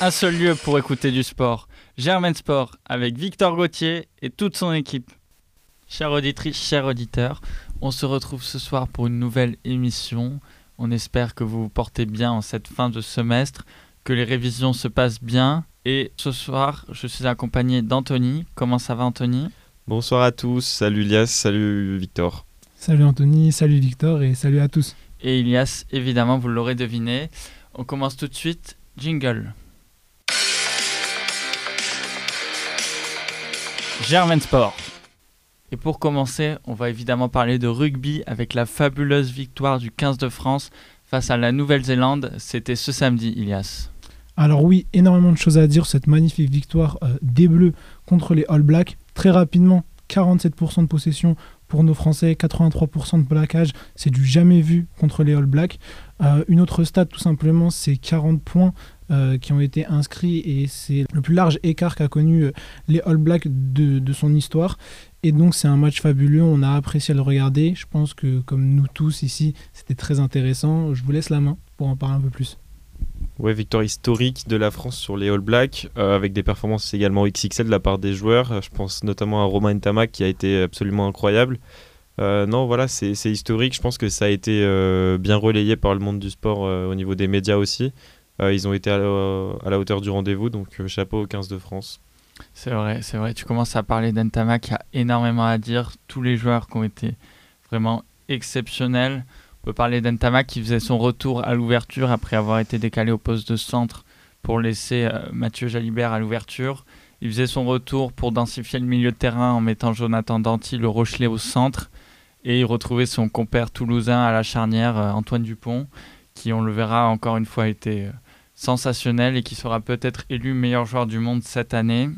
un seul lieu pour écouter du sport. Germain Sport avec Victor Gauthier et toute son équipe. Chère auditrice, chers auditeurs, on se retrouve ce soir pour une nouvelle émission. On espère que vous vous portez bien en cette fin de semestre, que les révisions se passent bien. Et ce soir, je suis accompagné d'Anthony. Comment ça va Anthony? Bonsoir à tous, salut Elias, salut Victor. Salut Anthony, salut Victor et salut à tous. Et Elias, évidemment, vous l'aurez deviné. On commence tout de suite. Jingle. Germain Sport. Et pour commencer, on va évidemment parler de rugby avec la fabuleuse victoire du 15 de France face à la Nouvelle-Zélande. C'était ce samedi, Ilias. Alors oui, énormément de choses à dire cette magnifique victoire euh, des Bleus contre les All Blacks. Très rapidement, 47% de possession pour nos Français, 83% de plaquage, c'est du jamais vu contre les All Blacks. Euh, une autre stat tout simplement, c'est 40 points euh, qui ont été inscrits et c'est le plus large écart qu'a connu euh, les All Blacks de, de son histoire. Et donc c'est un match fabuleux, on a apprécié le regarder. Je pense que comme nous tous ici, c'était très intéressant. Je vous laisse la main pour en parler un peu plus. Ouais, victoire historique de la France sur les All Blacks, euh, avec des performances également XXL de la part des joueurs. Je pense notamment à Romain Ntamak qui a été absolument incroyable. Non, voilà, c'est historique. Je pense que ça a été bien relayé par le monde du sport au niveau des médias aussi. Ils ont été à la, hauteur du rendez-vous, donc chapeau aux 15 de France. C'est vrai, c'est vrai. Tu commences à parler d'Ntamak, il y a énormément à dire. Tous les joueurs qui ont été vraiment exceptionnels. On peut parler d'Entama qui faisait son retour à l'ouverture après avoir été décalé au poste de centre pour laisser euh, Mathieu Jalibert à l'ouverture. Il faisait son retour pour densifier le milieu de terrain en mettant Jonathan Danty, le Rochelet au centre. Et il retrouvait son compère toulousain à la charnière, euh, Antoine Dupont, qui, on le verra encore une fois, euh, sensationnel et qui sera peut-être élu meilleur joueur du monde cette année.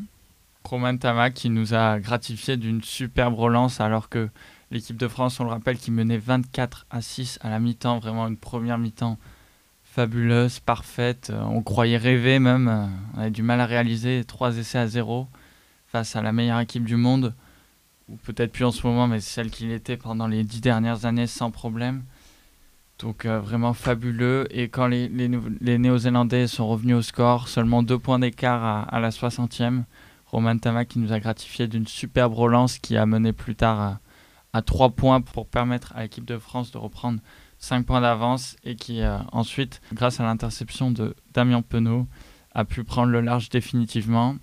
Romain Tama qui nous a gratifié d'une superbe relance alors que L'équipe de France, on le rappelle, qui menait 24 à 6 à la mi-temps, vraiment une première mi-temps fabuleuse, parfaite. Euh, on croyait rêver même. Euh, on avait du mal à réaliser trois essais à zéro face à la meilleure équipe du monde, ou peut-être plus en ce moment, mais celle qu'il était pendant les dix dernières années sans problème. Donc euh, vraiment fabuleux. Et quand les, Néo-Zélandais sont revenus au score, seulement deux points d'écart à, à, la 60e. Roman Tama qui nous a gratifié d'une superbe relance qui a mené plus tard à, à 3 points pour permettre à l'équipe de France de reprendre 5 points d'avance et qui euh, ensuite, grâce à l'interception de Damien Penaud, a pu prendre le large définitivement.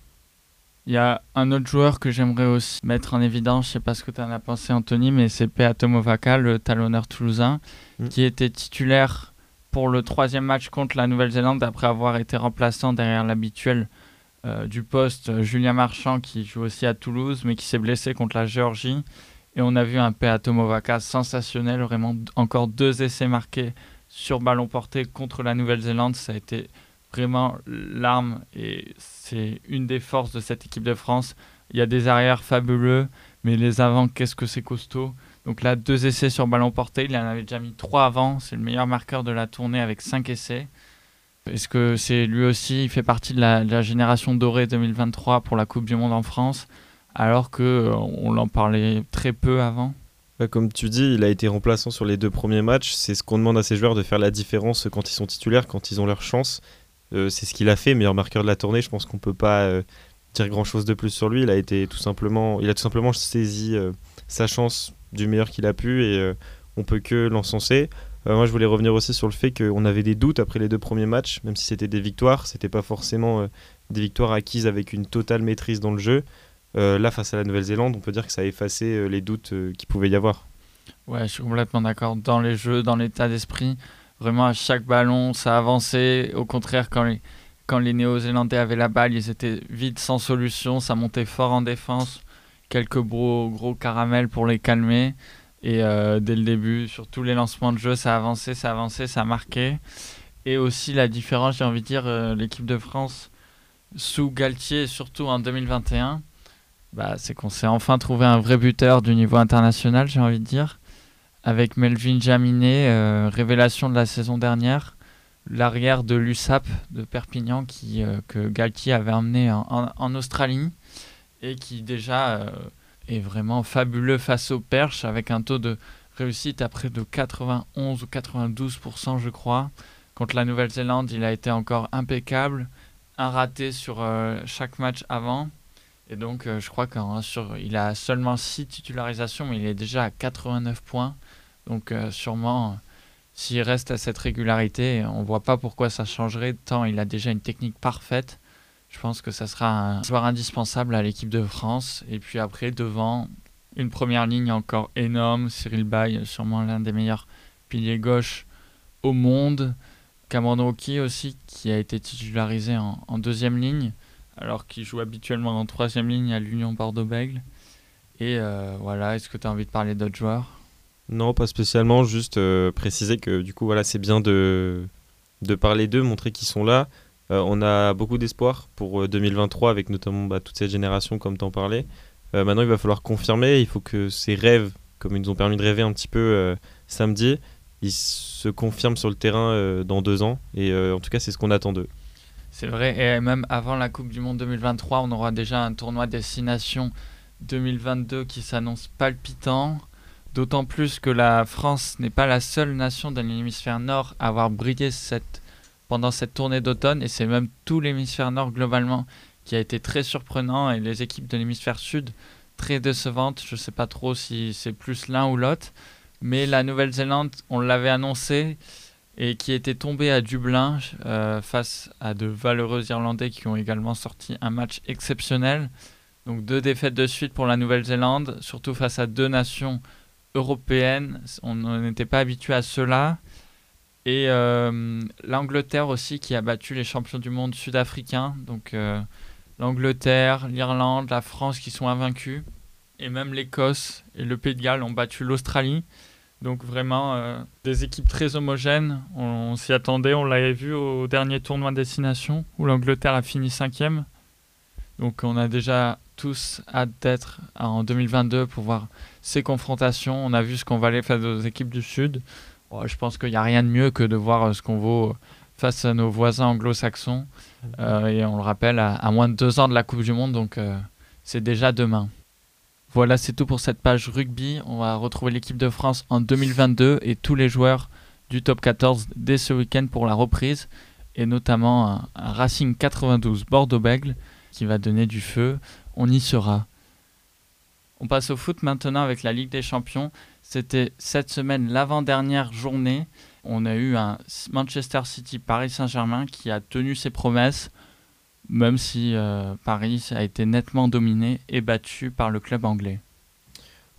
Il y a un autre joueur que j'aimerais aussi mettre en évidence, je ne sais pas ce que tu en as pensé Anthony, mais c'est Peatomovaka, le talonneur toulousain, mm. qui était titulaire pour le troisième match contre la Nouvelle-Zélande après avoir été remplaçant derrière l'habituel euh, du poste Julien Marchand qui joue aussi à Toulouse mais qui s'est blessé contre la Géorgie et on a vu un Peatomovaka sensationnel, vraiment encore deux essais marqués sur ballon porté contre la Nouvelle-Zélande. Ça a été vraiment l'arme et c'est une des forces de cette équipe de France. Il y a des arrières fabuleux, mais les avants, qu'est-ce que c'est costaud. Donc là, deux essais sur ballon porté. Il en avait déjà mis trois avant. C'est le meilleur marqueur de la tournée avec cinq essais. Est-ce que c'est lui aussi, il fait partie de la, génération dorée 2023 pour la Coupe du Monde en France alors que euh, on en parlait très peu avant? Bah, comme tu dis, il a été remplaçant sur les deux premiers matchs. C'est ce qu'on demande à ces joueurs de faire la différence quand ils sont titulaires, quand ils ont leur chance. Euh, c'est ce qu'il a fait, meilleur marqueur de la tournée. Je pense qu'on peut pas euh, dire grand chose de plus sur lui. Il a été tout simplement, il a tout simplement saisi sa chance du meilleur qu'il a pu et on peut que l'encenser. moi, je voulais revenir aussi sur le fait qu'on avait des doutes après les deux premiers matchs, même si c'était des victoires, c'était pas forcément des victoires acquises avec une totale maîtrise dans le jeu. Euh, là, face à la Nouvelle-Zélande, on peut dire que ça a effacé euh, les doutes euh, qu'il pouvait y avoir. Ouais, je suis complètement d'accord. Dans les jeux, dans l'état d'esprit, vraiment à chaque ballon, ça avançait. Au contraire, quand les, quand les Néo-Zélandais avaient la balle, ils étaient vite sans solution. Ça montait fort en défense. Quelques gros, gros caramels pour les calmer. Et dès le début, sur tous les lancements de jeu, ça avançait, ça avançait, ça marquait. Et aussi la différence, j'ai envie de dire, l'équipe de France sous Galtier, surtout en 2021 bah, c'est qu'on s'est enfin trouvé un vrai buteur du niveau international, j'ai envie de dire, avec Melvin Jaminet, euh, révélation de la saison dernière, l'arrière de l'USAP de Perpignan qui, euh, que Galtier avait emmené en, Australie et qui déjà euh, est vraiment fabuleux face aux perches avec un taux de réussite à près de 91 ou 92% je crois. Contre la Nouvelle-Zélande, il a été encore impeccable un raté sur chaque match avant. Et donc, je crois qu'il a seulement 6 titularisations, mais il est déjà à 89 points. Donc, sûrement, s'il reste à cette régularité, on ne voit pas pourquoi ça changerait, tant il a déjà une technique parfaite. Je pense que ça sera un joueur indispensable à l'équipe de France. Et puis après, devant, une première ligne encore énorme. Cyril Bay, sûrement l'un des meilleurs piliers gauche au monde. Cameron aussi, qui a été titularisé en, deuxième ligne, alors qu'il joue habituellement en troisième ligne à l'Union Bordeaux-Bègle. Et euh, voilà, est-ce que tu as envie de parler d'autres joueurs? Non, pas spécialement, juste euh, préciser que du coup, voilà, c'est bien de, de parler d'eux, montrer qu'ils sont là. Euh, on a beaucoup d'espoir pour 2023 avec notamment bah, toute cette génération, comme tu en parlais. maintenant, il va falloir confirmer, il faut que ces rêves, comme ils nous ont permis de rêver un petit peu samedi, ils se confirment sur le terrain dans deux ans. Et en tout cas, c'est ce qu'on attend d'eux. C'est vrai, et même avant la Coupe du Monde 2023, on aura déjà un tournoi Destination 2022 qui s'annonce palpitant. D'autant plus que la France n'est pas la seule nation de l'hémisphère nord à avoir brillé cette, pendant cette tournée d'automne, et c'est même tout l'hémisphère nord globalement qui a été très surprenant, et les équipes de l'hémisphère sud très décevantes. Je ne sais pas trop si c'est plus l'un ou l'autre. Mais la Nouvelle-Zélande, on l'avait annoncé, et qui était tombée à Dublin euh, face à de valeureux Irlandais qui ont également sorti un match exceptionnel. Donc deux défaites de suite pour la Nouvelle-Zélande, surtout face à deux nations européennes. On n'était pas habitué à cela. Et euh, l'Angleterre aussi qui a battu les champions du monde sud-africains. Donc euh, l'Angleterre, l'Irlande, la France qui sont invaincus. Et même l'Écosse et le Pays de Galles ont battu l'Australie. Donc vraiment euh, des équipes très homogènes. On, s'y attendait, on l'avait vu au dernier tournoi destination où l'Angleterre a fini cinquième. Donc on a déjà tous hâte d'être en 2022 pour voir ces confrontations. On a vu ce qu'on valait face aux équipes du Sud. je pense qu'il n'y a rien de mieux que de voir euh, ce qu'on vaut face à nos voisins anglo-saxons. Euh, et on le rappelle, à, moins de deux ans de la Coupe du Monde, donc c'est déjà demain. Voilà, c'est tout pour cette page rugby. On va retrouver l'équipe de France en 2022 et tous les joueurs du top 14 dès ce week-end pour la reprise et notamment un, Racing 92 Bordeaux-Bègle qui va donner du feu. On y sera. On passe au foot maintenant avec la Ligue des Champions. C'était cette semaine l'avant-dernière journée. On a eu un Manchester City Paris Saint-Germain qui a tenu ses promesses même si euh, Paris a été nettement dominé et battu par le club anglais.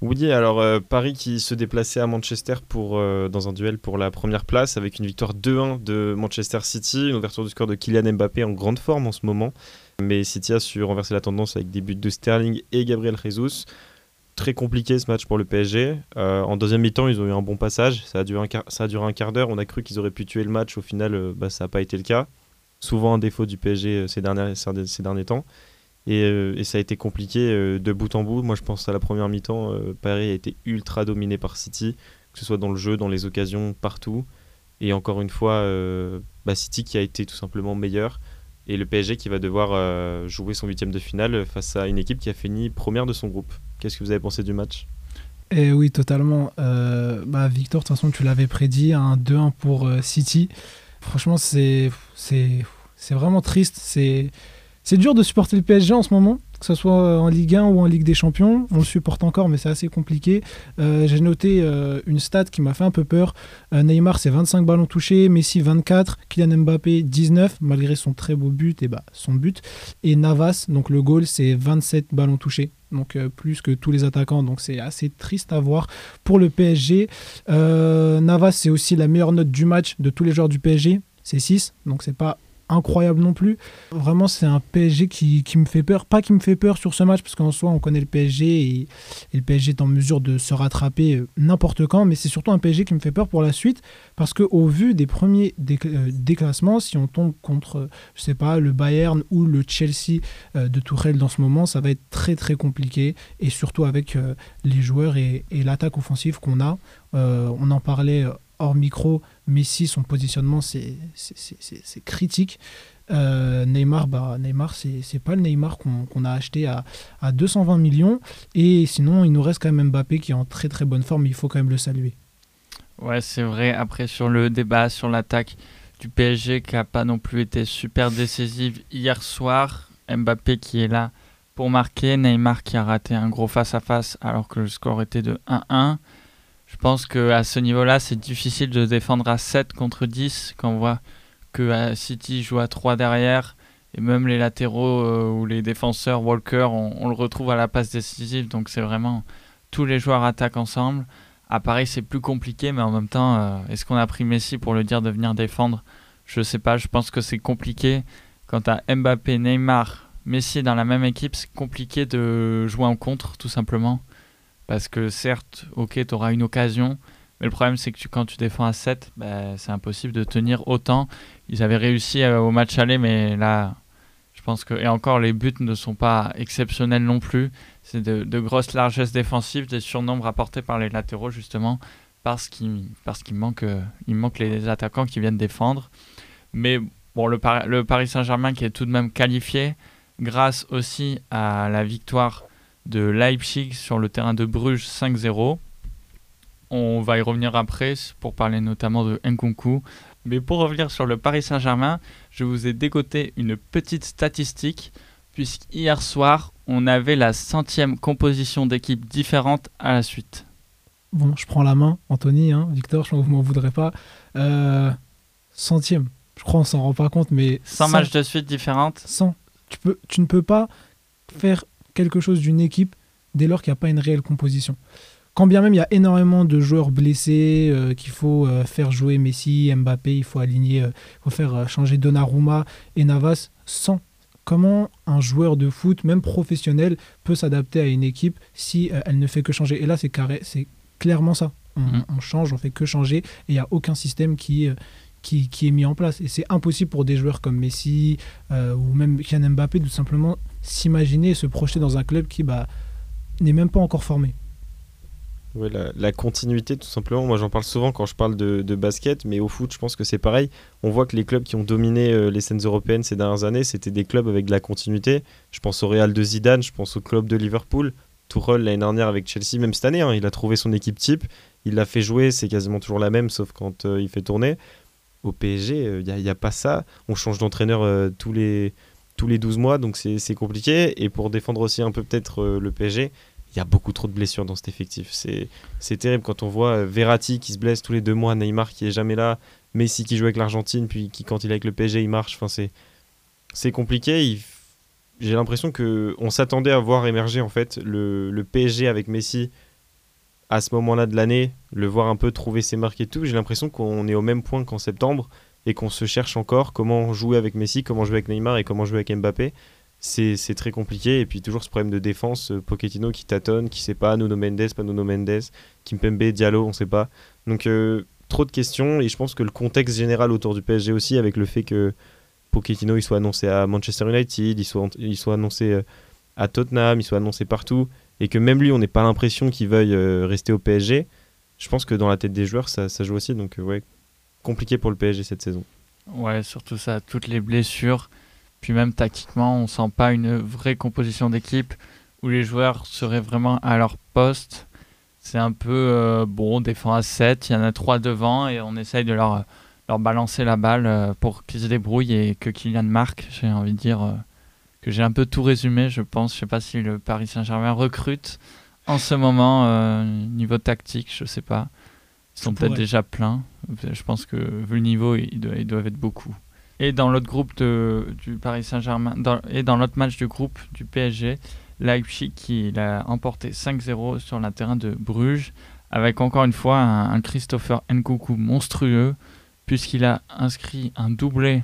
Oui, alors euh, Paris qui se déplaçait à Manchester pour, euh, dans un duel pour la première place avec une victoire 2-1 de Manchester City, une ouverture du score de Kylian Mbappé en grande forme en ce moment. Mais City a su renverser la tendance avec des buts de Sterling et Gabriel Jesus. Très compliqué ce match pour le PSG. en deuxième mi-temps, ils ont eu un bon passage. Ça a duré un quart, ça un quart d'heure. On a cru qu'ils auraient pu tuer le match. Au final, bah, ça n'a pas été le cas souvent un défaut du PSG euh, ces derniers, ces derniers temps. Et, euh, et, ça a été compliqué euh, de bout en bout. Moi, je pense à la première mi-temps, Paris a été ultra dominé par City, que ce soit dans le jeu, dans les occasions, partout. Et encore une fois, bah, City qui a été tout simplement meilleur. Et le PSG qui va devoir jouer son huitième de finale face à une équipe qui a fini première de son groupe. Qu'est-ce que vous avez pensé du match? Eh oui, totalement. bah, Victor, de toute façon, tu l'avais prédit, un 2-1 pour City. Franchement, c'est vraiment triste. C'est dur de supporter le PSG en ce moment, que ce soit en Ligue 1 ou en Ligue des Champions. On le supporte encore, mais c'est assez compliqué. Euh, j'ai noté euh, une stat qui m'a fait un peu peur. Euh, Neymar, c'est 25 ballons touchés, Messi 24, Kylian Mbappé 19, malgré son très beau but et bah, son but. Et Navas, donc le goal, c'est 27 ballons touchés donc plus que tous les attaquants. Donc c'est assez triste à voir pour le PSG. Navas, c'est aussi la meilleure note du match de tous les joueurs du PSG, c'est 6, donc c'est pas incroyable non plus. Vraiment, c'est un PSG qui, qui, me fait peur. Pas qui me fait peur sur ce match, parce qu'en soi, on connaît le PSG et, le PSG est en mesure de se rattraper euh, n'importe quand, mais c'est surtout un PSG qui me fait peur pour la suite, parce qu'au vu des premiers euh, déclassements, si on tombe contre, je sais pas, le Bayern ou le Chelsea euh, de Tourelle dans ce moment, ça va être très très compliqué, et surtout avec les joueurs et l'attaque offensive qu'on a. on en parlait hors micro, Messi, son positionnement, c'est critique. Euh, Neymar, bah, Neymar c'est pas le Neymar qu'on a acheté à, à, 220 millions. Et sinon, il nous reste quand même Mbappé qui est en très très bonne forme. Il faut quand même le saluer. Ouais, c'est vrai. Après, sur le débat, sur l'attaque du PSG qui n'a pas non plus été super décisive hier soir. Mbappé qui est là pour marquer, Neymar qui a raté un gros face-à-face alors que le score était de 1-1. Je pense qu'à ce niveau-là, c'est difficile de défendre à 7 contre 10 quand on voit que City joue à 3 derrière et même les latéraux euh, ou les défenseurs, Walker, on, le retrouve à la passe décisive. Donc c'est vraiment tous les joueurs attaquent ensemble. À Paris, c'est plus compliqué, mais en même temps, euh, est-ce qu'on a pris Messi pour le dire de venir défendre? Je sais pas. Je pense que c'est compliqué. Quant à Mbappé, Neymar, Messi dans la même équipe, c'est compliqué de jouer en contre, tout simplement. Parce que certes, ok, tu auras une occasion, mais le problème c'est que quand tu défends à 7, bah, c'est impossible de tenir autant. Ils avaient réussi euh, au match aller, mais là, je pense que, et encore, les buts ne sont pas exceptionnels non plus. C'est de, grosses largesses défensives, des surnombres apportés par les latéraux, justement, parce qu'il parce manque, euh, les attaquants qui viennent défendre. Mais bon, le Paris Saint-Germain qui est tout de même qualifié, grâce aussi à la victoire de Leipzig sur le terrain de Bruges 5-0. On va y revenir après pour parler notamment de Nkunku. Mais pour revenir sur le Paris Saint-Germain, je vous ai dégoté une petite statistique, puisqu'hier soir, on avait la centième composition d'équipes différentes à la suite. Bon, je prends la main, Anthony, hein, Victor, je pense que vous m'en voudrez pas. Euh, centième, je crois on s'en rend pas compte, mais... 100, matchs de suite différentes 100. Tu, peux, tu ne peux pas faire quelque chose d'une équipe dès lors qu'il n'y a pas une réelle composition quand bien même il y a énormément de joueurs blessés, euh, qu'il faut euh, faire jouer Messi, Mbappé, il faut aligner, euh, il faut faire changer Donnarumma et Navas, sans comment un joueur de foot, même professionnel, peut s'adapter à une équipe si elle ne fait que changer? Et là, c'est carré, c'est clairement ça. On, mm. on, change, on fait que changer, et il n'y a aucun système qui, qui, qui, est mis en place. Et c'est impossible pour des joueurs comme Messi ou même Kylian Mbappé tout simplement s'imaginer se projeter dans un club qui bah, n'est même pas encore formé. Ouais, la, continuité, tout simplement. Moi, j'en parle souvent quand je parle de, basket, mais au foot, je pense que c'est pareil. On voit que les clubs qui ont dominé euh, les scènes européennes ces dernières années, c'était des clubs avec de la continuité. Je pense au Real de Zidane, je pense au club de Liverpool. Tourelle l'année dernière avec Chelsea, même cette année, hein, il a trouvé son équipe type. Il l'a fait jouer, c'est quasiment toujours la même, sauf quand euh, il fait tourner. Au PSG, il n'y a, pas ça. On change d'entraîneur euh, tous, les, tous les 12 mois, donc c'est compliqué. Et pour défendre aussi un peu peut-être le PSG, il y a beaucoup trop de blessures dans cet effectif. C'est terrible quand on voit euh, Verratti qui se blesse tous les deux mois, Neymar qui est jamais là, Messi qui joue avec l'Argentine, puis qui quand il est avec le PSG il marche. Enfin, c'est compliqué. J'ai l'impression que on s'attendait à voir émerger en fait le, le PSG avec Messi à ce moment-là de l'année, le voir un peu trouver ses marques et tout. J'ai l'impression qu'on est au même point qu'en septembre et qu'on se cherche encore comment jouer avec Messi, comment jouer avec Neymar et comment jouer avec Mbappé c'est très compliqué. Et puis toujours ce problème de défense, euh, Pochettino qui tâtonne, qui sait pas, Nuno Mendes, pas Nuno Mendes, Kimpembe, Diallo, on sait pas. Donc euh, trop de questions et je pense que le contexte général autour du PSG aussi, avec le fait que Pochettino il soit annoncé à Manchester United, il soit, il soit annoncé euh, à Tottenham, il soit annoncé partout, et que même lui on n'ait pas l'impression qu'il veuille rester au PSG, je pense que dans la tête des joueurs ça, ça joue aussi. Donc ouais, compliqué pour le PSG cette saison. Ouais, surtout ça, toutes les blessures. Puis même tactiquement, on sent pas une vraie composition d'équipe où les joueurs seraient vraiment à leur poste. C'est un peu, euh, bon, on défend à 7, il y en a 3 devant et on essaye de leur, balancer la balle euh, pour qu'ils se débrouillent et que Kylian marque. J'ai envie de dire euh, que j'ai un peu tout résumé, je pense. Je sais pas si le Paris Saint-Germain recrute en ce moment, niveau tactique, je sais pas. Ils sont peut-être déjà pleins. Je pense que vu le niveau, ils doivent être beaucoup. Et dans l'autre groupe de, du Paris Saint-Germain, et dans l'autre match du groupe du PSG, Leipzig qui l'a emporté 5-0 sur le terrain de Bruges, avec encore une fois un, Christopher Nkunku monstrueux, puisqu'il a inscrit un doublé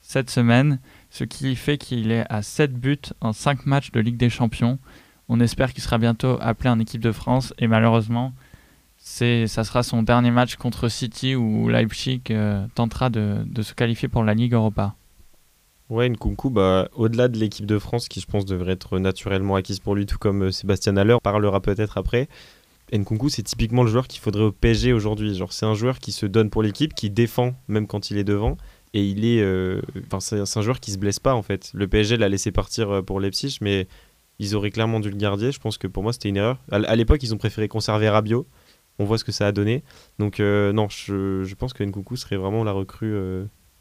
cette semaine, ce qui fait qu'il est à 7 buts en 5 matchs de Ligue des Champions. On espère qu'il sera bientôt appelé en équipe de France, et malheureusement, c'est ça sera son dernier match contre City où Leipzig euh, tentera de, de, se qualifier pour la Ligue Europa. Ouais, Nkunku, bah, au-delà de l'équipe de France qui je pense devrait être naturellement acquise pour lui, tout comme euh, Sébastien Haller parlera peut-être après. Nkunku, c'est typiquement le joueur qu'il faudrait au PSG aujourd'hui. Genre, c'est un joueur qui se donne pour l'équipe, qui défend même quand il est devant, et il est, euh, enfin, c'est un joueur qui se blesse pas en fait. Le PSG l'a laissé partir pour Leipzig, mais ils auraient clairement dû le garder. Je pense que pour moi, c'était une erreur. À l'époque, ils ont préféré conserver Rabiot on voit ce que ça a donné. Donc non, je, je, pense que Nkunku serait vraiment la recrue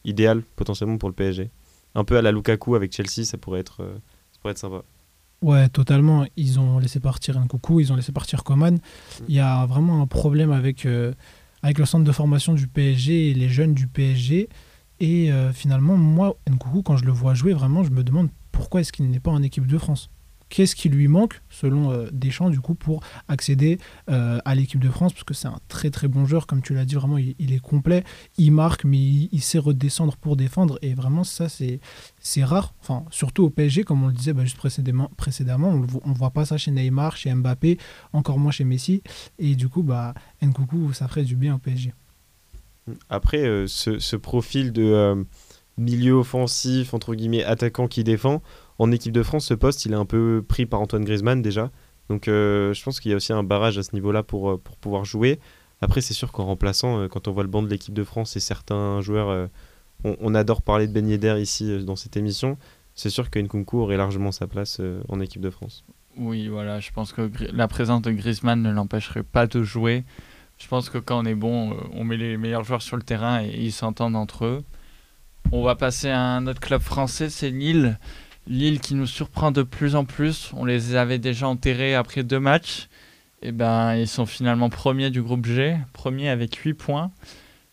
idéale potentiellement pour le PSG. Un peu à la Lukaku avec Chelsea, ça pourrait être, ça pourrait être sympa. Ouais, totalement. Ils ont laissé partir Nkunku, ils ont laissé partir Coman. Mm. Il y a vraiment un problème avec, avec le centre de formation du PSG et les jeunes du PSG. Et finalement, moi, Nkunku, quand je le vois jouer, vraiment, je me demande pourquoi est-ce qu'il n'est pas en équipe de France Qu'est-ce qui lui manque, selon euh, Deschamps, du coup, pour accéder euh, à l'équipe de France Parce que c'est un très très bon joueur, comme tu l'as dit, vraiment, il, est complet, il marque, mais il, sait redescendre pour défendre. Et vraiment, ça, c'est, c'est rare. Enfin, surtout au PSG, comme on le disait bah, juste précédemment, précédemment on ne voit pas ça chez Neymar, chez Mbappé, encore moins chez Messi. Et du coup, bah, Nkoukou, ça ferait du bien au PSG. Après, euh, ce, ce, profil de milieu offensif, entre guillemets, attaquant qui défend, en équipe de France, ce poste, il est un peu pris par Antoine Griezmann déjà. Donc euh, je pense qu'il y a aussi un barrage à ce niveau-là pour, euh, pouvoir jouer. Après, c'est sûr qu'en remplaçant, euh, quand on voit le banc de l'équipe de France et certains joueurs, on, adore parler de Ben Yedder ici dans cette émission, c'est sûr qu'Nkunku aurait largement sa place en équipe de France. Oui, voilà, je pense que la présence de Griezmann ne l'empêcherait pas de jouer. Je pense que quand on est bon, on met les meilleurs joueurs sur le terrain et ils s'entendent entre eux. On va passer à un autre club français, c'est Lille. Lille qui nous surprend de plus en plus. On les avait déjà enterrés après deux matchs. Et eh ben, ils sont finalement premiers du groupe G, premiers avec 8 points,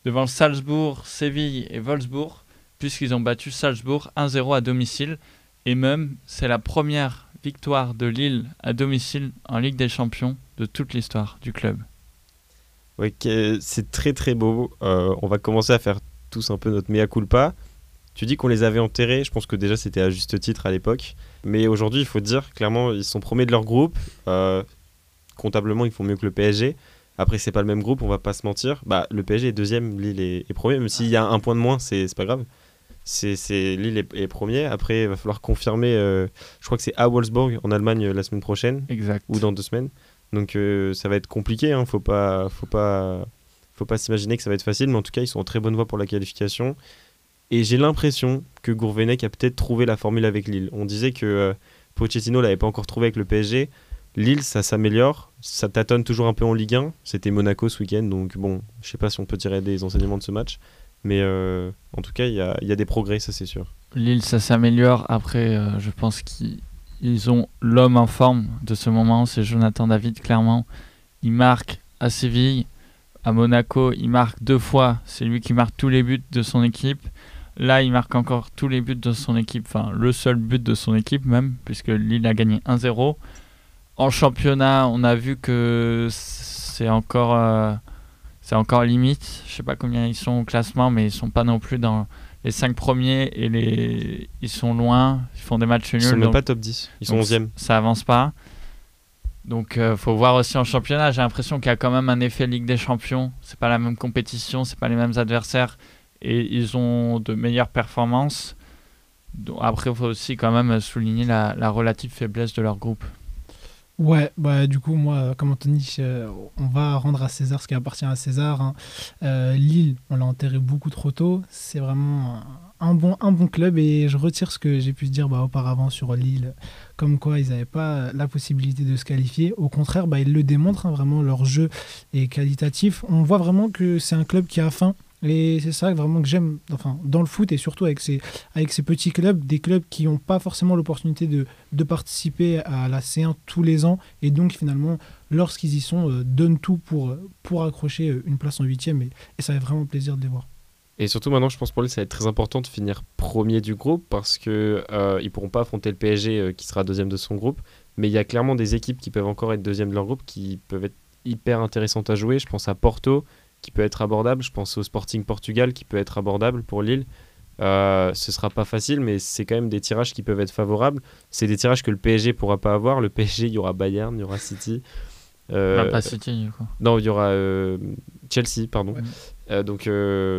devant Salzbourg, Séville et Wolfsburg, puisqu'ils ont battu Salzbourg 1-0 à domicile. Et même, c'est la première victoire de Lille à domicile en Ligue des Champions de toute l'histoire du club. Oui, c'est très très beau. Euh, on va commencer à faire tous un peu notre mea culpa. Tu dis qu'on les avait enterrés, je pense que déjà c'était à juste titre à l'époque. Mais aujourd'hui, il faut dire, clairement, ils sont premiers de leur groupe. Euh, comptablement, ils font mieux que le PSG. Après, c'est pas le même groupe, on va pas se mentir. Bah, le PSG est deuxième, Lille est, premier. Même s'il y a un point de moins, c'est pas grave. C'est Lille est, premier. Après, il va falloir confirmer. Euh, je crois que c'est à Wolfsburg en Allemagne euh, la semaine prochaine. Exact. Ou dans deux semaines. Donc ça va être compliqué. Hein. Faut pas, faut pas, faut pas s'imaginer que ça va être facile. Mais en tout cas, ils sont en très bonne voie pour la qualification. Et j'ai l'impression que Gourvenec a peut-être trouvé la formule avec Lille. On disait que euh, Pochettino l'avait pas encore trouvé avec le PSG. Lille, ça s'améliore, ça tâtonne toujours un peu en Ligue 1. C'était Monaco ce week-end, donc bon, je sais pas si on peut tirer des enseignements de ce match. Mais euh, en tout cas, il y a, des progrès, ça c'est sûr. Lille, ça s'améliore. Après, euh, je pense qu'ils ont l'homme en forme de ce moment, c'est Jonathan David, clairement. Il marque à Séville, à Monaco, il marque deux fois. C'est lui qui marque tous les buts de son équipe. Là, il marque encore tous les buts de son équipe, enfin le seul but de son équipe même, puisque Lille a gagné 1-0. En championnat, on a vu que c'est encore, euh, c'est encore limite. Je sais pas combien ils sont au classement, mais ils sont pas non plus dans les 5 premiers et les... ils sont loin. Ils font des matchs nuls. Ils sont même pas top 10, ils sont 11e. Ça avance pas. Donc il euh, faut voir aussi en championnat. J'ai l'impression qu'il y a quand même un effet Ligue des Champions. C'est pas la même compétition, c'est pas les mêmes adversaires et ils ont de meilleures performances. Après, il faut aussi quand même souligner la, relative faiblesse de leur groupe. Ouais, bah du coup, moi, comme Anthony, euh, on va rendre à César ce qui appartient à César. Hein. Euh, Lille, on l'a enterré beaucoup trop tôt. C'est vraiment un bon, un bon club et je retire ce que j'ai pu dire bah, auparavant sur Lille, comme quoi ils n'avaient pas la possibilité de se qualifier. Au contraire, bah, ils le démontrent, hein, vraiment, leur jeu est qualitatif. On voit vraiment que c'est un club qui a faim et c'est ça vraiment que j'aime enfin, dans le foot et surtout avec ces, avec ces petits clubs, des clubs qui n'ont pas forcément l'opportunité de, de, participer à la C1 tous les ans et donc finalement, lorsqu'ils y sont, euh, donnent tout pour, pour accrocher euh, une place en huitième et, et ça fait vraiment plaisir de les voir. Et surtout maintenant, je pense pour lui, ça va être très important de finir premier du groupe parce qu'ils euh, ne pourront pas affronter le PSG euh, qui sera deuxième de son groupe. Mais il y a clairement des équipes qui peuvent encore être deuxième de leur groupe qui peuvent être hyper intéressantes à jouer. Je pense à Porto, qui peut être abordable. Je pense au Sporting Portugal qui peut être abordable pour Lille. Euh, ce sera pas facile, mais c'est quand même des tirages qui peuvent être favorables. C'est des tirages que le PSG pourra pas avoir. Le PSG, il y aura Bayern, il y aura City. Euh, pas City, du coup. Non, il y aura euh, Chelsea, pardon. Euh, donc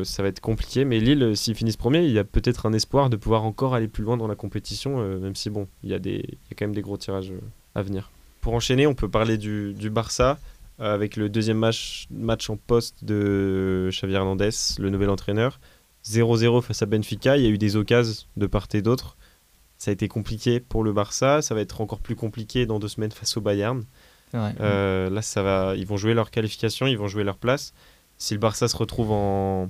ça va être compliqué. Mais Lille, s'ils finissent premier, il y a peut-être un espoir de pouvoir encore aller plus loin dans la compétition, même si bon, il y, a des, il y a quand même des gros tirages à venir. Pour enchaîner, on peut parler du, du Barça. Euh, avec le deuxième match, match en poste de Xavier Hernandez, le nouvel entraîneur. 0-0 face à Benfica, il y a eu des occasions de part et d'autre. Ça a été compliqué pour le Barça, ça va être encore plus compliqué dans deux semaines face au Bayern. là, ça va, ils vont jouer leur qualification, ils vont jouer leur place. Si le Barça se retrouve en,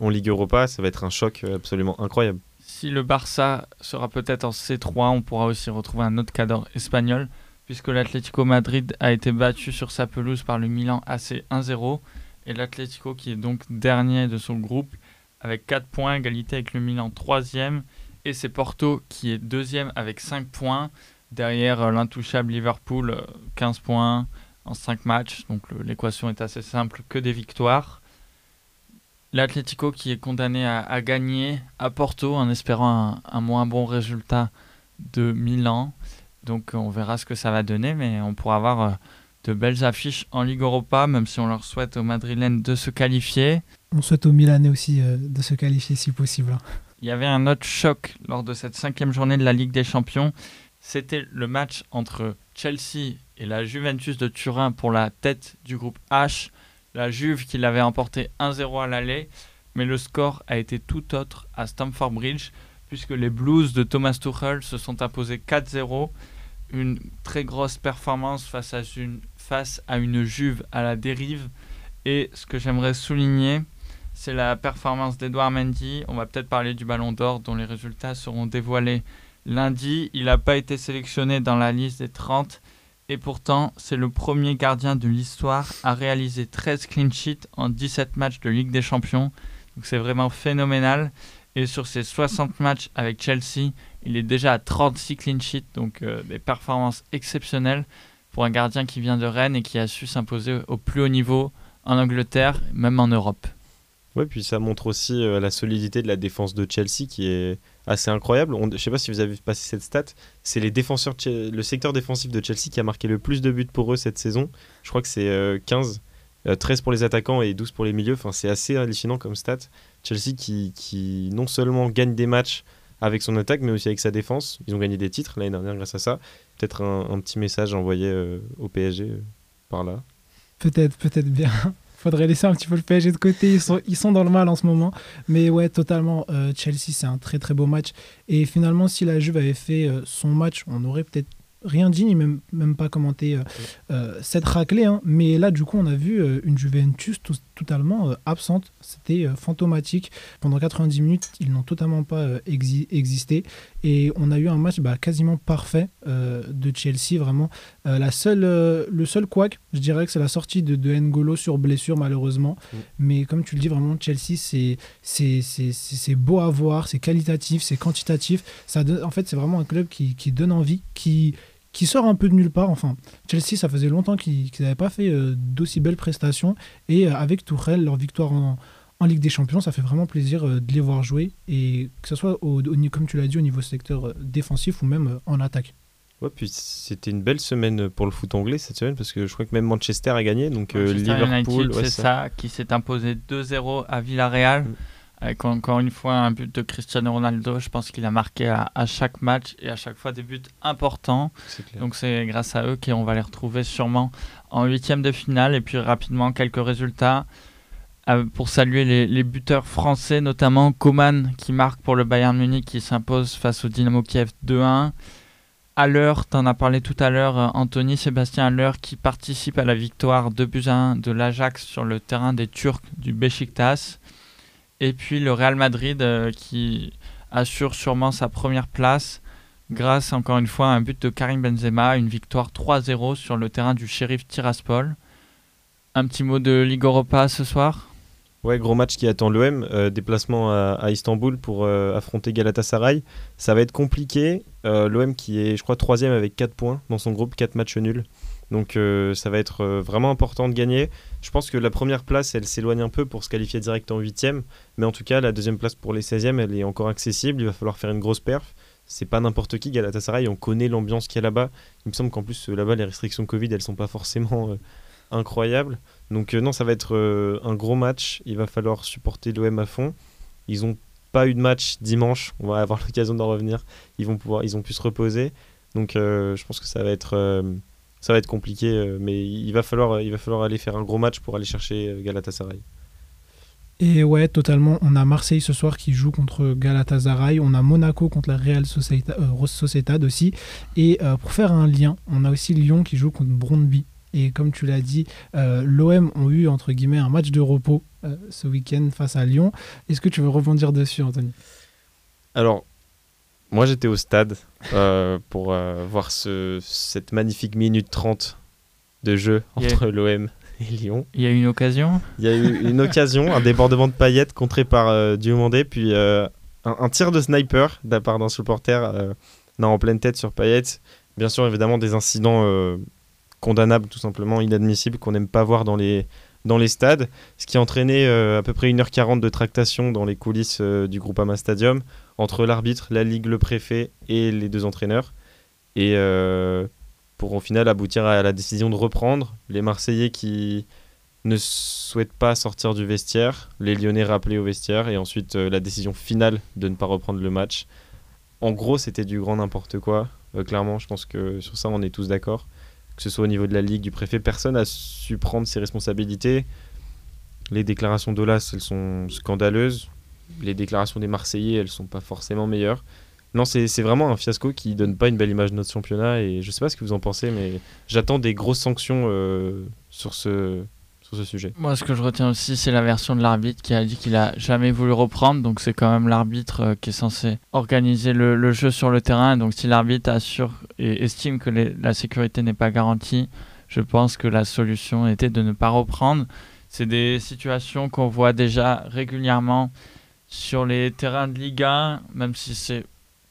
en Ligue Europa, ça va être un choc absolument incroyable. Si le Barça sera peut-être en C3, on pourra aussi retrouver un autre cadre espagnol, puisque l'Atlético Madrid a été battu sur sa pelouse par le Milan AC 1-0, et l'Atlético qui est donc dernier de son groupe avec 4 points, égalité avec le Milan 3e, et c'est Porto qui est deuxième avec 5 points, derrière euh, l'intouchable Liverpool 15 euh, points en 5 matchs, donc l'équation est assez simple que des victoires. L'Atlético qui est condamné à, gagner à Porto en espérant un, moins bon résultat de Milan. Donc on verra ce que ça va donner, mais on pourra avoir euh, de belles affiches en Ligue Europa, même si on leur souhaite aux Madrilènes de se qualifier. On souhaite aux Milanais aussi euh, de se qualifier si possible. Hein. Il y avait un autre choc lors de cette cinquième journée de la Ligue des Champions. C'était le match entre Chelsea et la Juventus de Turin pour la tête du groupe H la Juve qui l'avait emporté 1-0 à l'aller, mais le score a été tout autre à Stamford Bridge, puisque les Blues de Thomas Tuchel se sont imposés 4-0, une très grosse performance face à une, Juve à la dérive. Et ce que j'aimerais souligner, c'est la performance d'Edouard Mendy. On va peut-être parler du Ballon d'Or, dont les résultats seront dévoilés lundi. Il n'a pas été sélectionné dans la liste des 30 et pourtant, c'est le premier gardien de l'histoire à réaliser 13 clean sheets en 17 matchs de Ligue des Champions. Donc c'est vraiment phénoménal. Et sur ses 60 matchs avec Chelsea, il est déjà à 36 clean sheets, donc euh, des performances exceptionnelles pour un gardien qui vient de Rennes et qui a su s'imposer au plus haut niveau en Angleterre, même en Europe. Oui, puis ça montre aussi euh, la solidité de la défense de Chelsea qui est assez incroyable. je ne sais pas si vous avez passé cette stat. C'est le secteur défensif de Chelsea qui a marqué le plus de buts pour eux cette saison. Je crois que c'est 15, euh, 13 euh, pour les attaquants et 12 pour les milieux. Enfin, c'est assez hallucinant comme stat. Chelsea qui, qui, non seulement gagne des matchs avec son attaque, mais aussi avec sa défense. Ils ont gagné des titres l'année dernière grâce à ça. Peut-être un, petit message envoyé euh, au PSG par là. Peut-être, peut-être bien faudrait laisser un petit peu le PSG de côté. Ils sont, ils sont dans le mal en ce moment. Mais ouais, totalement. Euh, Chelsea, c'est un très très beau match. Et finalement, si la Juve avait fait euh, son match, on aurait peut-être rien dit, ni même, même pas commenté euh, euh, cette raclée. Hein. Mais là, du coup, on a vu euh, une Juventus totalement absente. C'était fantomatique. Pendant 90 minutes, ils n'ont totalement pas existé. Et on a eu un match bah, quasiment parfait de Chelsea. Vraiment, la seule, le seul couac, je dirais que c'est la sortie de, de, N'Golo sur blessure, malheureusement. Mm. Mais comme tu le dis, vraiment, Chelsea, c'est beau à voir, c'est qualitatif, c'est quantitatif. Ça en fait, c'est vraiment un club qui, qui donne envie, qui qui sort un peu de nulle part. Enfin, Chelsea, ça faisait longtemps qu'ils n'avaient pas fait euh, d'aussi belles prestations. Et euh, avec Tourelle, leur victoire en, Ligue des Champions, ça fait vraiment plaisir euh, de les voir jouer. Et que ce soit, au, comme tu l'as dit, au niveau secteur défensif ou même en attaque. Ouais, puis c'était une belle semaine pour le foot anglais cette semaine parce que je crois que même Manchester a gagné. Donc Liverpool, c'est ça. qui s'est imposé 2-0 à Villarreal. Mm avec encore une fois un but de Cristiano Ronaldo. Je pense qu'il a marqué à, chaque match et à chaque fois des buts importants. Donc c'est grâce à eux qu'on va les retrouver sûrement en huitième de finale. Et puis rapidement quelques résultats euh, pour saluer les, buteurs français, notamment Coman qui marque pour le Bayern Munich qui s'impose face au Dynamo Kiev 2-1. À l'heure, tu en as parlé tout à l'heure, euh, Anthony Sébastien l'heure qui participe à la victoire 2 1 de l'Ajax sur le terrain des Turcs du Besiktas. Et puis le Real Madrid euh, qui assure sûrement sa première place grâce encore une fois à un but de Karim Benzema, une victoire 3-0 sur le terrain du shérif Tiraspol. Un petit mot de Ligue Europa ce soir? Ouais, gros match qui attend l'OM, euh, déplacement à, Istanbul pour euh, affronter Galatasaray. Ça va être compliqué. L'OM qui est, je crois, troisième avec 4 points dans son groupe, 4 matchs nuls. Donc ça va être vraiment important de gagner. Je pense que la première place, elle s'éloigne un peu pour se qualifier direct en huitième. Mais en tout cas, la deuxième place pour les 16e, elle est encore accessible. Il va falloir faire une grosse perf. C'est pas n'importe qui, Galatasaray. On connaît l'ambiance qu'il y a là-bas. Il me semble qu'en plus, euh, là-bas, les restrictions Covid, elles sont pas forcément incroyables. Donc non, ça va être un gros match. Il va falloir supporter l'OM à fond. Ils ont pas eu de match dimanche. On va avoir l'occasion d'en revenir. Ils vont pouvoir, ils ont pu se reposer. Donc je pense que ça va être ça va être compliqué, euh, mais il va, falloir, il va falloir aller faire un gros match pour aller chercher euh, Galatasaray. Et ouais, totalement. On a Marseille ce soir qui joue contre Galatasaray. On a Monaco contre la Real Sociedad, euh, Sociedad aussi. Et euh, pour faire un lien, on a aussi Lyon qui joue contre Brondby. Et comme tu l'as dit, euh, l'OM ont eu entre guillemets un match de repos ce week-end face à Lyon. Est-ce que tu veux rebondir dessus, Anthony? Alors, moi j'étais au stade pour voir ce, cette magnifique minute 30 de jeu entre l'OM Lyon. Il y a eu une occasion Il y a eu une occasion, un débordement de paillettes contré par euh, Diomandé, puis euh, un, tir de sniper de la part d'un supporter euh, en pleine tête sur paillettes. Bien sûr, évidemment, des incidents euh, condamnables, tout simplement inadmissibles, qu'on n'aime pas voir dans les, dans les stades, ce qui a entraîné à peu près 1h40 de tractation dans les coulisses du groupe Ama Stadium entre l'arbitre, la ligue, le préfet et les deux entraîneurs. Et pour au final aboutir à la décision de reprendre. Les Marseillais qui ne souhaitent pas sortir du vestiaire, les Lyonnais rappelés au vestiaire, et ensuite euh, la décision finale de ne pas reprendre le match. En gros, c'était du grand n'importe quoi. Euh, clairement, je pense que sur ça, on est tous d'accord. Que ce soit au niveau de la Ligue, du préfet, personne n'a su prendre ses responsabilités. Les déclarations d'Olas, elles sont scandaleuses. Les déclarations des Marseillais, elles sont pas forcément meilleures. Non, c'est vraiment un fiasco qui donne pas une belle image de notre championnat et je sais pas ce que vous en pensez, mais j'attends des grosses sanctions euh, sur, ce, sur ce sujet. Moi, ce que je retiens aussi, c'est la version de l'arbitre qui a dit qu'il a jamais voulu reprendre, donc c'est quand même l'arbitre euh, qui est censé organiser le, jeu sur le terrain. Donc si l'arbitre assure et estime que la sécurité n'est pas garantie, je pense que la solution était de ne pas reprendre. C'est des situations qu'on voit déjà régulièrement sur les terrains de Ligue 1, même si c'est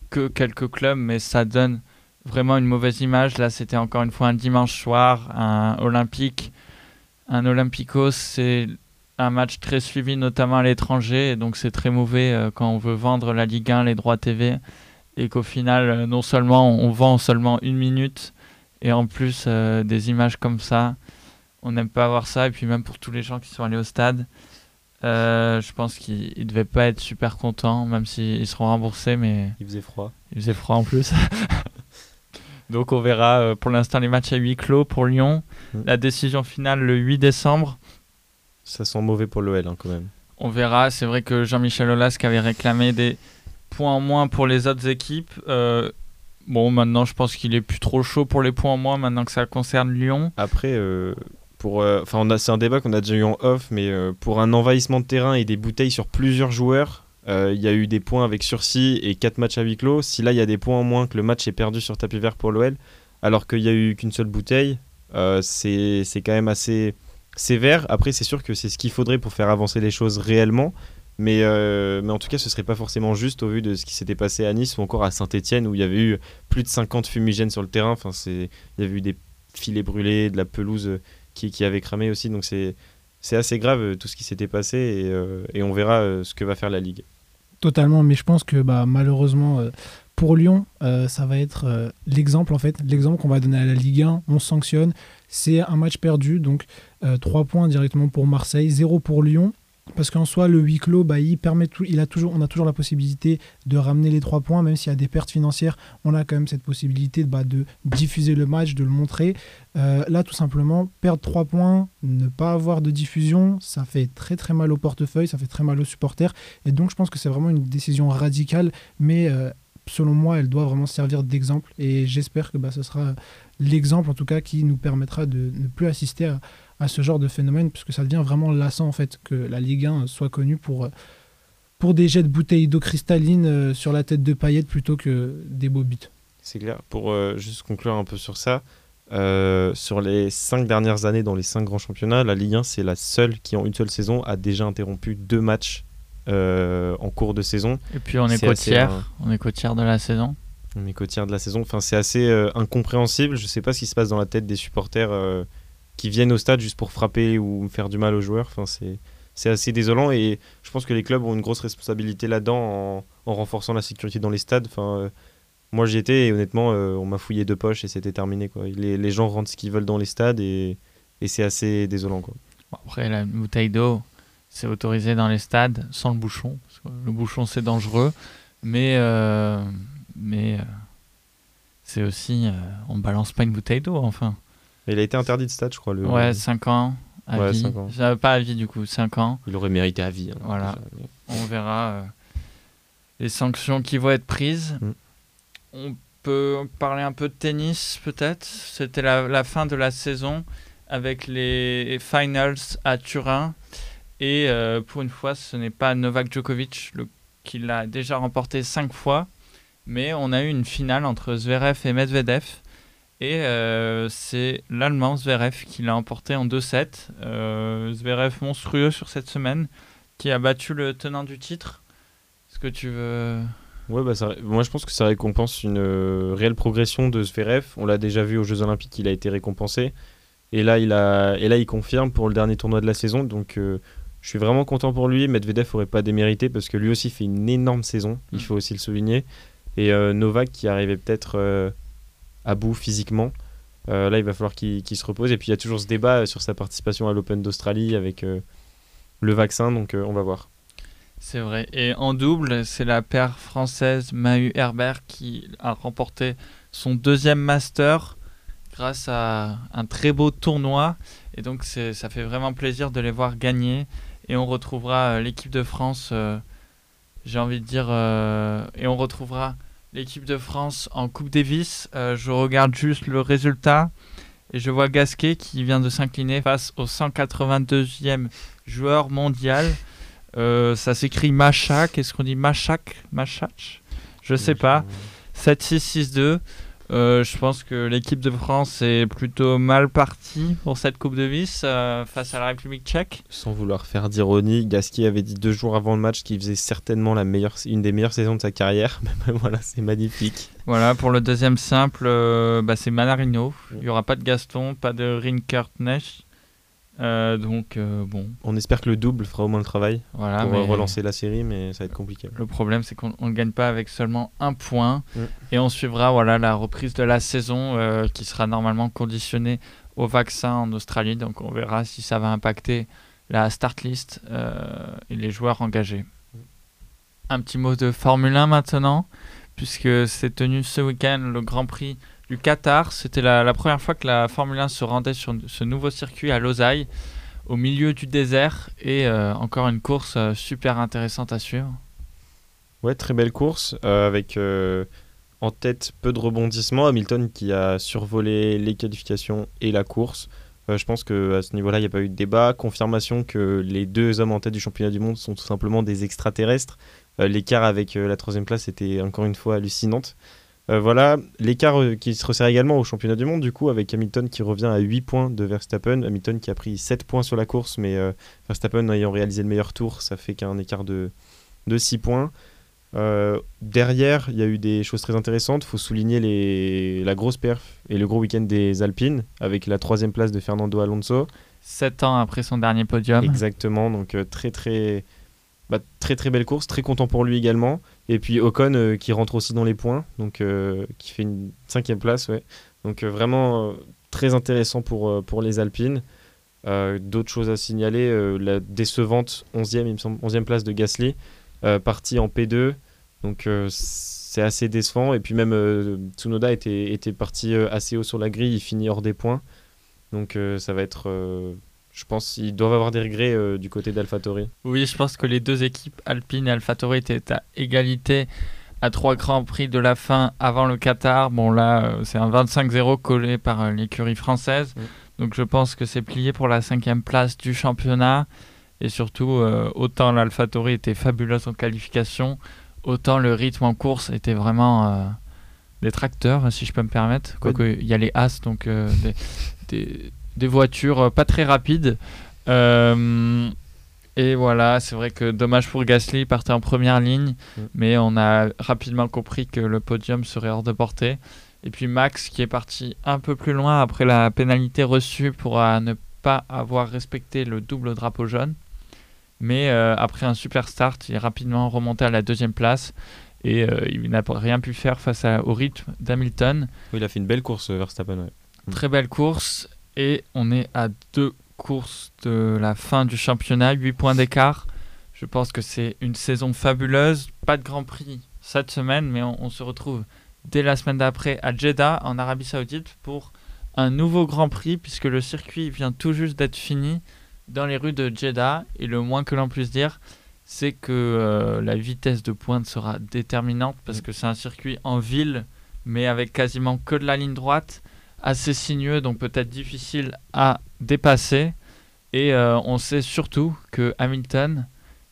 que quelques clubs, mais ça donne vraiment une mauvaise image. Là, c'était encore une fois un dimanche soir, un Olympique. Un Olympicos, c'est un match très suivi, notamment à l'étranger, donc c'est très mauvais euh, quand on veut vendre la Ligue 1, les droits TV, et qu'au final, euh, non seulement on vend seulement une minute, et en plus euh, des images comme ça, on n'aime pas avoir ça, et puis même pour tous les gens qui sont allés au stade, euh, je pense qu'il ne devait pas être super content, même s'ils seront remboursés, mais... Il faisait froid. Il faisait froid en plus. Donc on verra euh, pour l'instant les matchs à huis clos pour Lyon. Mm. La décision finale le 8 décembre. Ça sent mauvais pour l'OL hein, quand même. On verra. C'est vrai que Jean-Michel Aulas avait réclamé des points en moins pour les autres équipes. Euh, bon, maintenant je pense qu'il est plus trop chaud pour les points en moins maintenant que ça concerne Lyon. Après, euh, enfin, c'est un débat qu'on a déjà eu en off, mais euh, pour un envahissement de terrain et des bouteilles sur plusieurs joueurs, euh, il y a eu des points avec sursis et 4 matchs à huis clos. Si là, il y a des points en moins que le match est perdu sur tapis vert pour l'OL, alors qu'il n'y a eu qu'une seule bouteille, c'est quand même assez sévère. Après, c'est sûr que c'est ce qu'il faudrait pour faire avancer les choses réellement. Mais, mais en tout cas, ce serait pas forcément juste au vu de ce qui s'était passé à Nice ou encore à Saint-Etienne où il y avait eu plus de 50 fumigènes sur le terrain. Enfin, il y avait eu des filets brûlés, de la pelouse qui, avait cramé aussi. Donc c'est assez grave euh, tout ce qui s'était passé et, euh, on verra euh, ce que va faire la Ligue. Totalement, mais je pense que bah, malheureusement pour Lyon, ça va être l'exemple en fait, l'exemple qu'on va donner à la Ligue 1, on sanctionne, c'est un match perdu, donc 3 points directement pour Marseille, 0 pour Lyon, parce qu'en soi, le huis clos, bah, il permet tout, il a toujours, on a toujours la possibilité de ramener les trois points, même s'il y a des pertes financières, on a quand même cette possibilité bah, de diffuser le match, de le montrer. Euh, là, tout simplement, perdre trois points, ne pas avoir de diffusion, ça fait très très mal au portefeuille, ça fait très mal aux supporters. Et donc, je pense que c'est vraiment une décision radicale, mais euh, selon moi, elle doit vraiment servir d'exemple. Et j'espère que bah, ce sera l'exemple, en tout cas, qui nous permettra de ne plus assister à à ce genre de phénomène, puisque ça devient vraiment lassant en fait que la Ligue 1 soit connue pour, pour des jets de bouteilles d'eau cristalline euh, sur la tête de paillettes plutôt que des beaux buts. C'est clair. Pour euh, juste conclure un peu sur ça, euh, sur les cinq dernières années dans les cinq grands championnats, la Ligue 1 c'est la seule qui en une seule saison a déjà interrompu deux matchs en cours de saison. Et puis on est, est côtière, on est côtière de la saison. On est côtière de la saison. Enfin, c'est assez incompréhensible. Je sais pas ce qui se passe dans la tête des supporters qui viennent au stade juste pour frapper ou faire du mal aux joueurs. Enfin, c'est, c'est assez désolant et je pense que les clubs ont une grosse responsabilité là-dedans en, renforçant la sécurité dans les stades. Enfin, euh, moi j'y étais et honnêtement, euh, on m'a fouillé deux poches et c'était terminé. Quoi. Les, gens rentrent ce qu'ils veulent dans les stades et, et c'est assez désolant. Quoi. après, la bouteille d'eau, c'est autorisé dans les stades sans le bouchon. le bouchon, c'est dangereux, mais, euh, mais c'est aussi. on balance pas une bouteille d'eau, enfin. Il a été interdit de stade, je crois. Le... Ouais, 5 ans. À Ouais, vie. cinq ans. Pas à vie du coup, 5 ans. Il aurait mérité à vie. hein, Voilà. déjà, On verra euh, les sanctions qui vont être prises. Mm. On peut parler un peu de tennis peut-être. C'était la, la fin de la saison avec les finals à Turin. Et euh, pour une fois, ce n'est pas Novak Djokovic le- qui l'a déjà remporté cinq fois. Mais on a eu une finale entre Zverev et Medvedev. Et euh, c'est l'Allemand Zverev qui l'a emporté en 2-7. Euh, Zverev monstrueux sur cette semaine qui a battu le tenant du titre. Est-ce que tu veux... Ouais, bah, ça- moi je pense que ça récompense une euh, réelle progression de Zverev. On l'a déjà vu aux Jeux Olympiques, il a été récompensé. Et là, il, a, et là, il confirme pour le dernier tournoi de la saison. Donc euh, je suis vraiment content pour lui. Medvedev aurait pas démérité parce que lui aussi fait une énorme saison. Il Mm. faut aussi le souligner. Et euh, Novak qui arrivait peut-être à bout physiquement. Euh, là, il va falloir qu'il se repose. Et puis il y a toujours ce débat euh, sur sa participation à l'Open d'Australie avec euh, le vaccin. Donc on va voir. C'est vrai. Et en double, c'est la paire française Mahu Herbert qui a remporté son deuxième master grâce à un très beau tournoi. Et donc ça fait vraiment plaisir de les voir gagner. Et on retrouvera l'équipe de France, j'ai envie de dire, et on retrouvera l'équipe de France en Coupe Davis. Euh, je regarde juste le résultat. Et je vois Gasquet qui vient de s'incliner face au 182e joueur mondial. Euh, ça s'écrit Macha. Qu'est-ce qu'on dit Machak? Machach? Je sais pas. 7-6-6-2. Euh, je pense que l'équipe de France est plutôt mal partie pour cette Coupe de Vis euh, face à la République tchèque. Sans vouloir faire d'ironie, Gasquet avait dit deux jours avant le match qu'il faisait certainement la meilleure, une des meilleures saisons de sa carrière. Mais voilà, c'est magnifique. Voilà, pour le deuxième simple, euh, bah, c'est Manarino. Mm. Il n'y aura pas de Gaston, pas de Rinkertnech. Euh, donc, euh, bon, On espère que le double fera au moins le travail voilà. pour euh, relancer la série, mais ça va être compliqué. Le problème, c'est qu'on ne gagne pas avec seulement un point. Mm. Et on suivra voilà, la reprise de la saison euh, qui sera normalement conditionnée au vaccin en Australie. Donc on verra si ça va impacter la start list et les joueurs engagés. Un petit mot de Formule 1 maintenant, puisque c'est tenu ce week-end le Grand Prix du Qatar. C'était la, première fois que la Formule 1 se rendait sur ce nouveau circuit à Losail, au milieu du désert. Et euh, encore une course euh, super intéressante à suivre. Ouais, très belle course euh, avec en tête peu de rebondissements. Hamilton qui a survolé les qualifications et la course. Je pense que à ce niveau-là, il n'y a pas eu de débat. Confirmation que les deux hommes en tête du championnat du monde sont tout simplement des extraterrestres. L'écart avec la troisième place était encore une fois hallucinante. Euh, voilà, l'écart euh, qui se resserre également au championnat du monde, du coup, avec Hamilton qui revient à 8 points de Verstappen. Hamilton qui a pris 7 points sur la course, mais euh, Verstappen ayant réalisé le meilleur tour, ça fait qu'un écart de, de 6 points. Euh, derrière, il y a eu des choses très intéressantes. Il faut souligner les, la grosse perf et le gros week-end des Alpines, avec la troisième place de Fernando Alonso. Sept ans après son dernier podium. Exactement, donc très très, bah, très très belle course, très content pour lui également. Et puis Ocon euh, qui rentre aussi dans les points, donc euh, qui fait une cinquième place, ouais. Donc euh, vraiment très intéressant pour, pour les Alpines. D'autres choses à signaler, la décevante 11e, il me semble, 11e place de Gasly, parti en P2. Donc c'est assez décevant. Et puis même Tsunoda était, était parti assez haut sur la grille, il finit hors des points. Donc ça va être, je pense, qu'ils doivent avoir des regrets euh, du côté d'AlphaTauri. Oui, je pense que les deux équipes, Alpine et AlphaTauri, étaient à égalité à trois grands prix de la fin avant le Qatar. Bon, là, euh, c'est un 25-0 collé par euh, l'écurie française. Mm. Donc, je pense que c'est plié pour la cinquième place du championnat. Et surtout, euh, autant l'AlphaTauri était fabuleuse en qualification, autant le rythme en course était vraiment euh, des tracteurs, si je peux me permettre. Quoique, il y a les As, donc euh, des, des, des voitures euh, pas très rapides. Euh, et voilà, c'est vrai que dommage pour Gasly, il partait en première ligne, Mm. mais on a rapidement compris que le podium serait hors de portée. Et puis Max qui est parti un peu plus loin après la pénalité reçue pour euh, ne pas avoir respecté le double drapeau jaune. Mais euh, après un super start, il est rapidement remonté à la deuxième place et euh, il n'a rien pu faire face à- au rythme d'Hamilton. Oui, il a fait une belle course, Verstappen. ouais. Très belle course et on est à deux courses de la fin du championnat, 8 points d'écart. Je pense que c'est une saison fabuleuse. Pas de Grand Prix cette semaine, mais on, on se retrouve dès la semaine d'après à Jeddah en Arabie Saoudite pour un nouveau Grand Prix puisque le circuit vient tout juste d'être fini dans les rues de Jeddah et le moins que l'on puisse dire c'est que euh, la vitesse de pointe sera déterminante parce que c'est un circuit en ville mais avec quasiment que de la ligne droite assez sinueux donc peut-être difficile à dépasser et euh, on sait surtout que Hamilton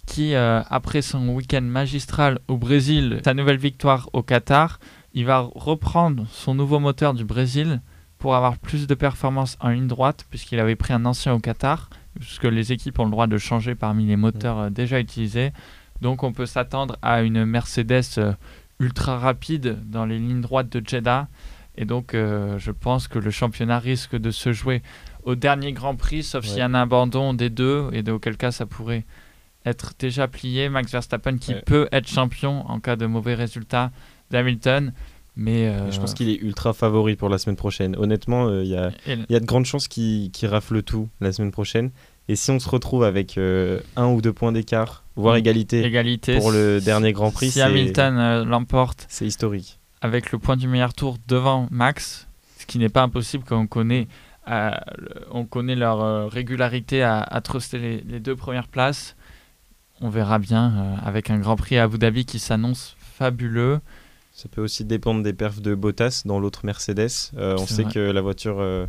qui euh, après son week-end magistral au Brésil sa nouvelle victoire au Qatar il va reprendre son nouveau moteur du Brésil pour avoir plus de performance en ligne droite, puisqu'il avait pris un ancien au Qatar, puisque les équipes ont le droit de changer parmi les moteurs euh, déjà utilisés. Donc on peut s'attendre à une Mercedes ultra rapide dans les lignes droites de Jeddah. Et donc euh, je pense que le championnat risque de se jouer au dernier Grand Prix, sauf s'il y a un abandon des deux, et auquel cas ça pourrait être déjà plié. Max Verstappen qui peut être champion en cas de mauvais résultat d'Hamilton. Mais je pense qu'il est ultra favori pour la semaine prochaine. Honnêtement, il y, a, y, a de grandes chances qu'il rafle tout la semaine prochaine. Et si on se retrouve avec un ou deux points d'écart, voire égalité, égalité, pour le dernier Grand Prix, si Hamilton l'emporte, c'est historique. Avec le point du meilleur tour devant Max, ce qui n'est pas impossible quand on connaît, on connaît leur régularité à, à truster les, les, deux premières places. On verra bien avec un Grand Prix à Abu Dhabi qui s'annonce fabuleux. Ça peut aussi dépendre des perfs de Bottas dans l'autre Mercedes. Euh, on sait que la voiture euh,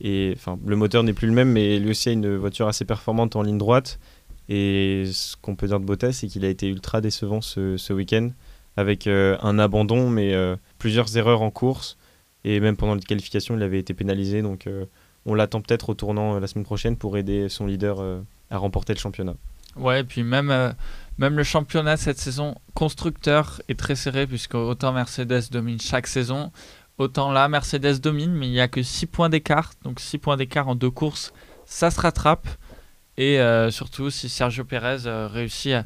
est, enfin, le moteur n'est plus le même, mais lui aussi a une voiture assez performante en ligne droite. Et ce qu'on peut dire de Bottas, c'est qu'il a été ultra décevant ce, ce week-end, avec euh, un abandon, mais plusieurs erreurs en course. Et même pendant les qualifications, il avait été pénalisé. Donc on l'attend peut-être au tournant la semaine prochaine pour aider son leader à remporter le championnat. Ouais, et puis même même le championnat cette saison constructeur est très serré puisque autant Mercedes domine chaque saison, autant là Mercedes domine mais il n'y a que 6 points d'écart. Donc 6 points d'écart en deux courses, ça se rattrape. Et euh, surtout si Sergio Perez euh, réussit à,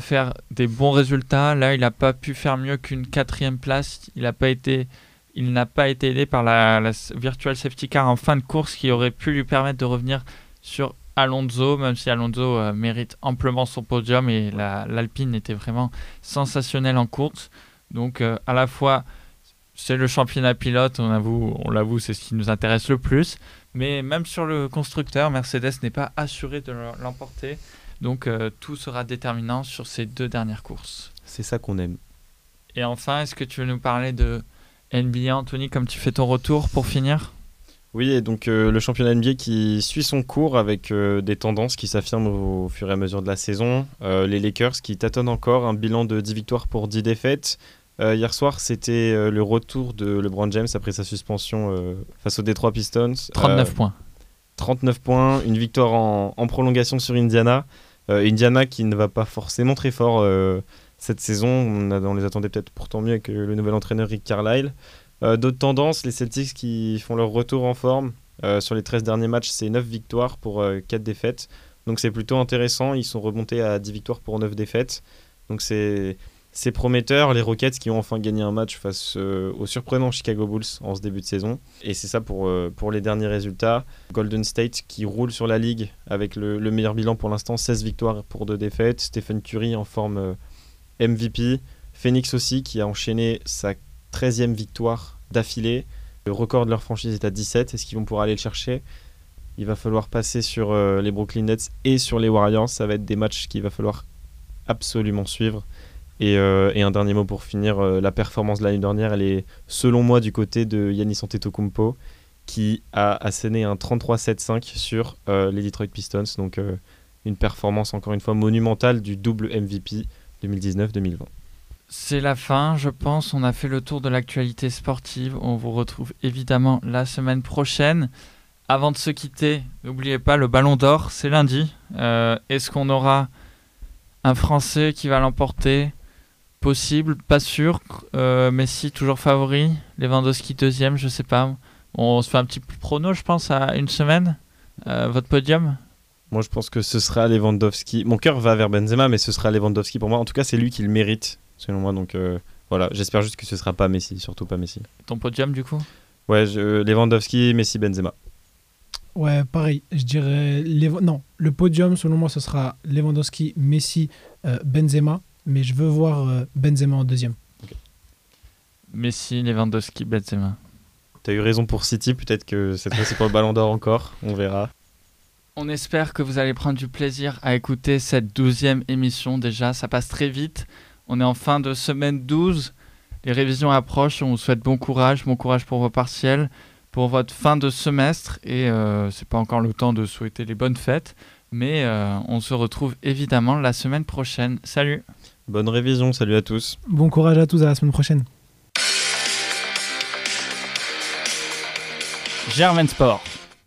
faire des bons résultats, là il n'a pas pu faire mieux qu'une quatrième place. Il n'a pas été... Il n'a pas été aidé par la, la Virtual Safety Car en fin de course qui aurait pu lui permettre de revenir sur Alonso, même si Alonso euh, mérite amplement son podium et l'Alpine était vraiment sensationnelle en course. Donc euh, à la fois c'est le championnat pilote, on avoue, on l'avoue, c'est ce qui nous intéresse le plus. Mais même sur le constructeur, Mercedes n'est pas assuré de l'emporter. Donc euh, tout sera déterminant sur ces deux dernières courses. C'est ça qu'on aime. Et enfin, est-ce que tu veux nous parler de NBA, Anthony, comme tu fais ton retour pour finir? Oui, et donc euh, le championnat NBA qui suit son cours avec euh, des tendances qui s'affirment au, fur et à mesure de la saison. Euh, les Lakers qui tâtonnent encore, un bilan de 10 victoires pour 10 défaites. hier soir, c'était le retour de LeBron James après sa suspension face aux Detroit Pistons. 39 points. 39 points, une victoire en, en prolongation sur Indiana. Indiana qui ne va pas forcément très fort cette saison. On, les attendait peut-être pourtant mieux que le nouvel entraîneur Rick Carlisle. Euh, d'autres tendances, les Celtics qui font leur retour en forme. Euh, sur les 13 derniers matchs, c'est 9 victoires pour 4 euh, défaites. Donc c'est plutôt intéressant. Ils sont remontés à 10 victoires pour 9 défaites. Donc c'est prometteur. Les Rockets qui ont enfin gagné un match face aux surprenants Chicago Bulls en ce début de saison. Et c'est ça pour, pour les derniers résultats. Golden State qui roule sur la ligue avec le, le meilleur bilan pour l'instant, 16 victoires pour 2 défaites. Stephen Curry en forme MVP. Phoenix aussi qui a enchaîné sa 13e victoire d'affilée. Le record de leur franchise est à 17. Est-ce qu'ils vont pouvoir aller le chercher? Il va falloir passer sur euh, les Brooklyn Nets et sur les Warriors. Ça va être des matchs qu'il va falloir absolument suivre. Et, euh, et un dernier mot pour finir, euh, la performance de l'année dernière, elle est selon moi du côté de Yannis Antetokounmpo qui a asséné un 33-7-5 sur les Detroit Pistons. Donc une performance encore une fois monumentale du double MVP 2019-2020. C'est la fin, je pense. On a fait le tour de l'actualité sportive. On vous retrouve évidemment la semaine prochaine. Avant de se quitter, n'oubliez pas le Ballon d'Or, c'est lundi. Euh, est-ce qu'on aura un Français qui va l'emporter? Possible, pas sûr. Euh, Messi toujours favori. Lewandowski deuxième, je sais pas. On se fait un petit prono, je pense, à une semaine. Euh, votre podium? Moi, je pense que ce sera Lewandowski. Mon cœur va vers Benzema, mais ce sera Lewandowski pour moi. En tout cas, c'est lui qui le mérite selon moi. Donc euh, voilà, j'espère juste que ce sera pas Messi, surtout pas Messi. Ton podium du coup? Ouais, je, Lewandowski, Messi, Benzema. Ouais, pareil. Je dirais non. Le podium, selon moi, ce sera Lewandowski, Messi, euh, Benzema. Mais je veux voir euh, Benzema en deuxième. Messi, Lewandowski, Benzema. Tu as eu raison pour City, peut-être que cette fois c'est pour le ballon d'or encore, on verra. On espère que vous allez prendre du plaisir à écouter cette douzième émission déjà, ça passe très vite. On est en fin de semaine 12, les révisions approchent, on vous souhaite bon courage, bon courage pour vos partiels, pour votre fin de semestre et euh, c'est pas encore le temps de souhaiter les bonnes fêtes, mais euh, on se retrouve évidemment la semaine prochaine. Salut Bonne révision, salut à tous. Bon courage à tous, à la semaine prochaine. Germain Sport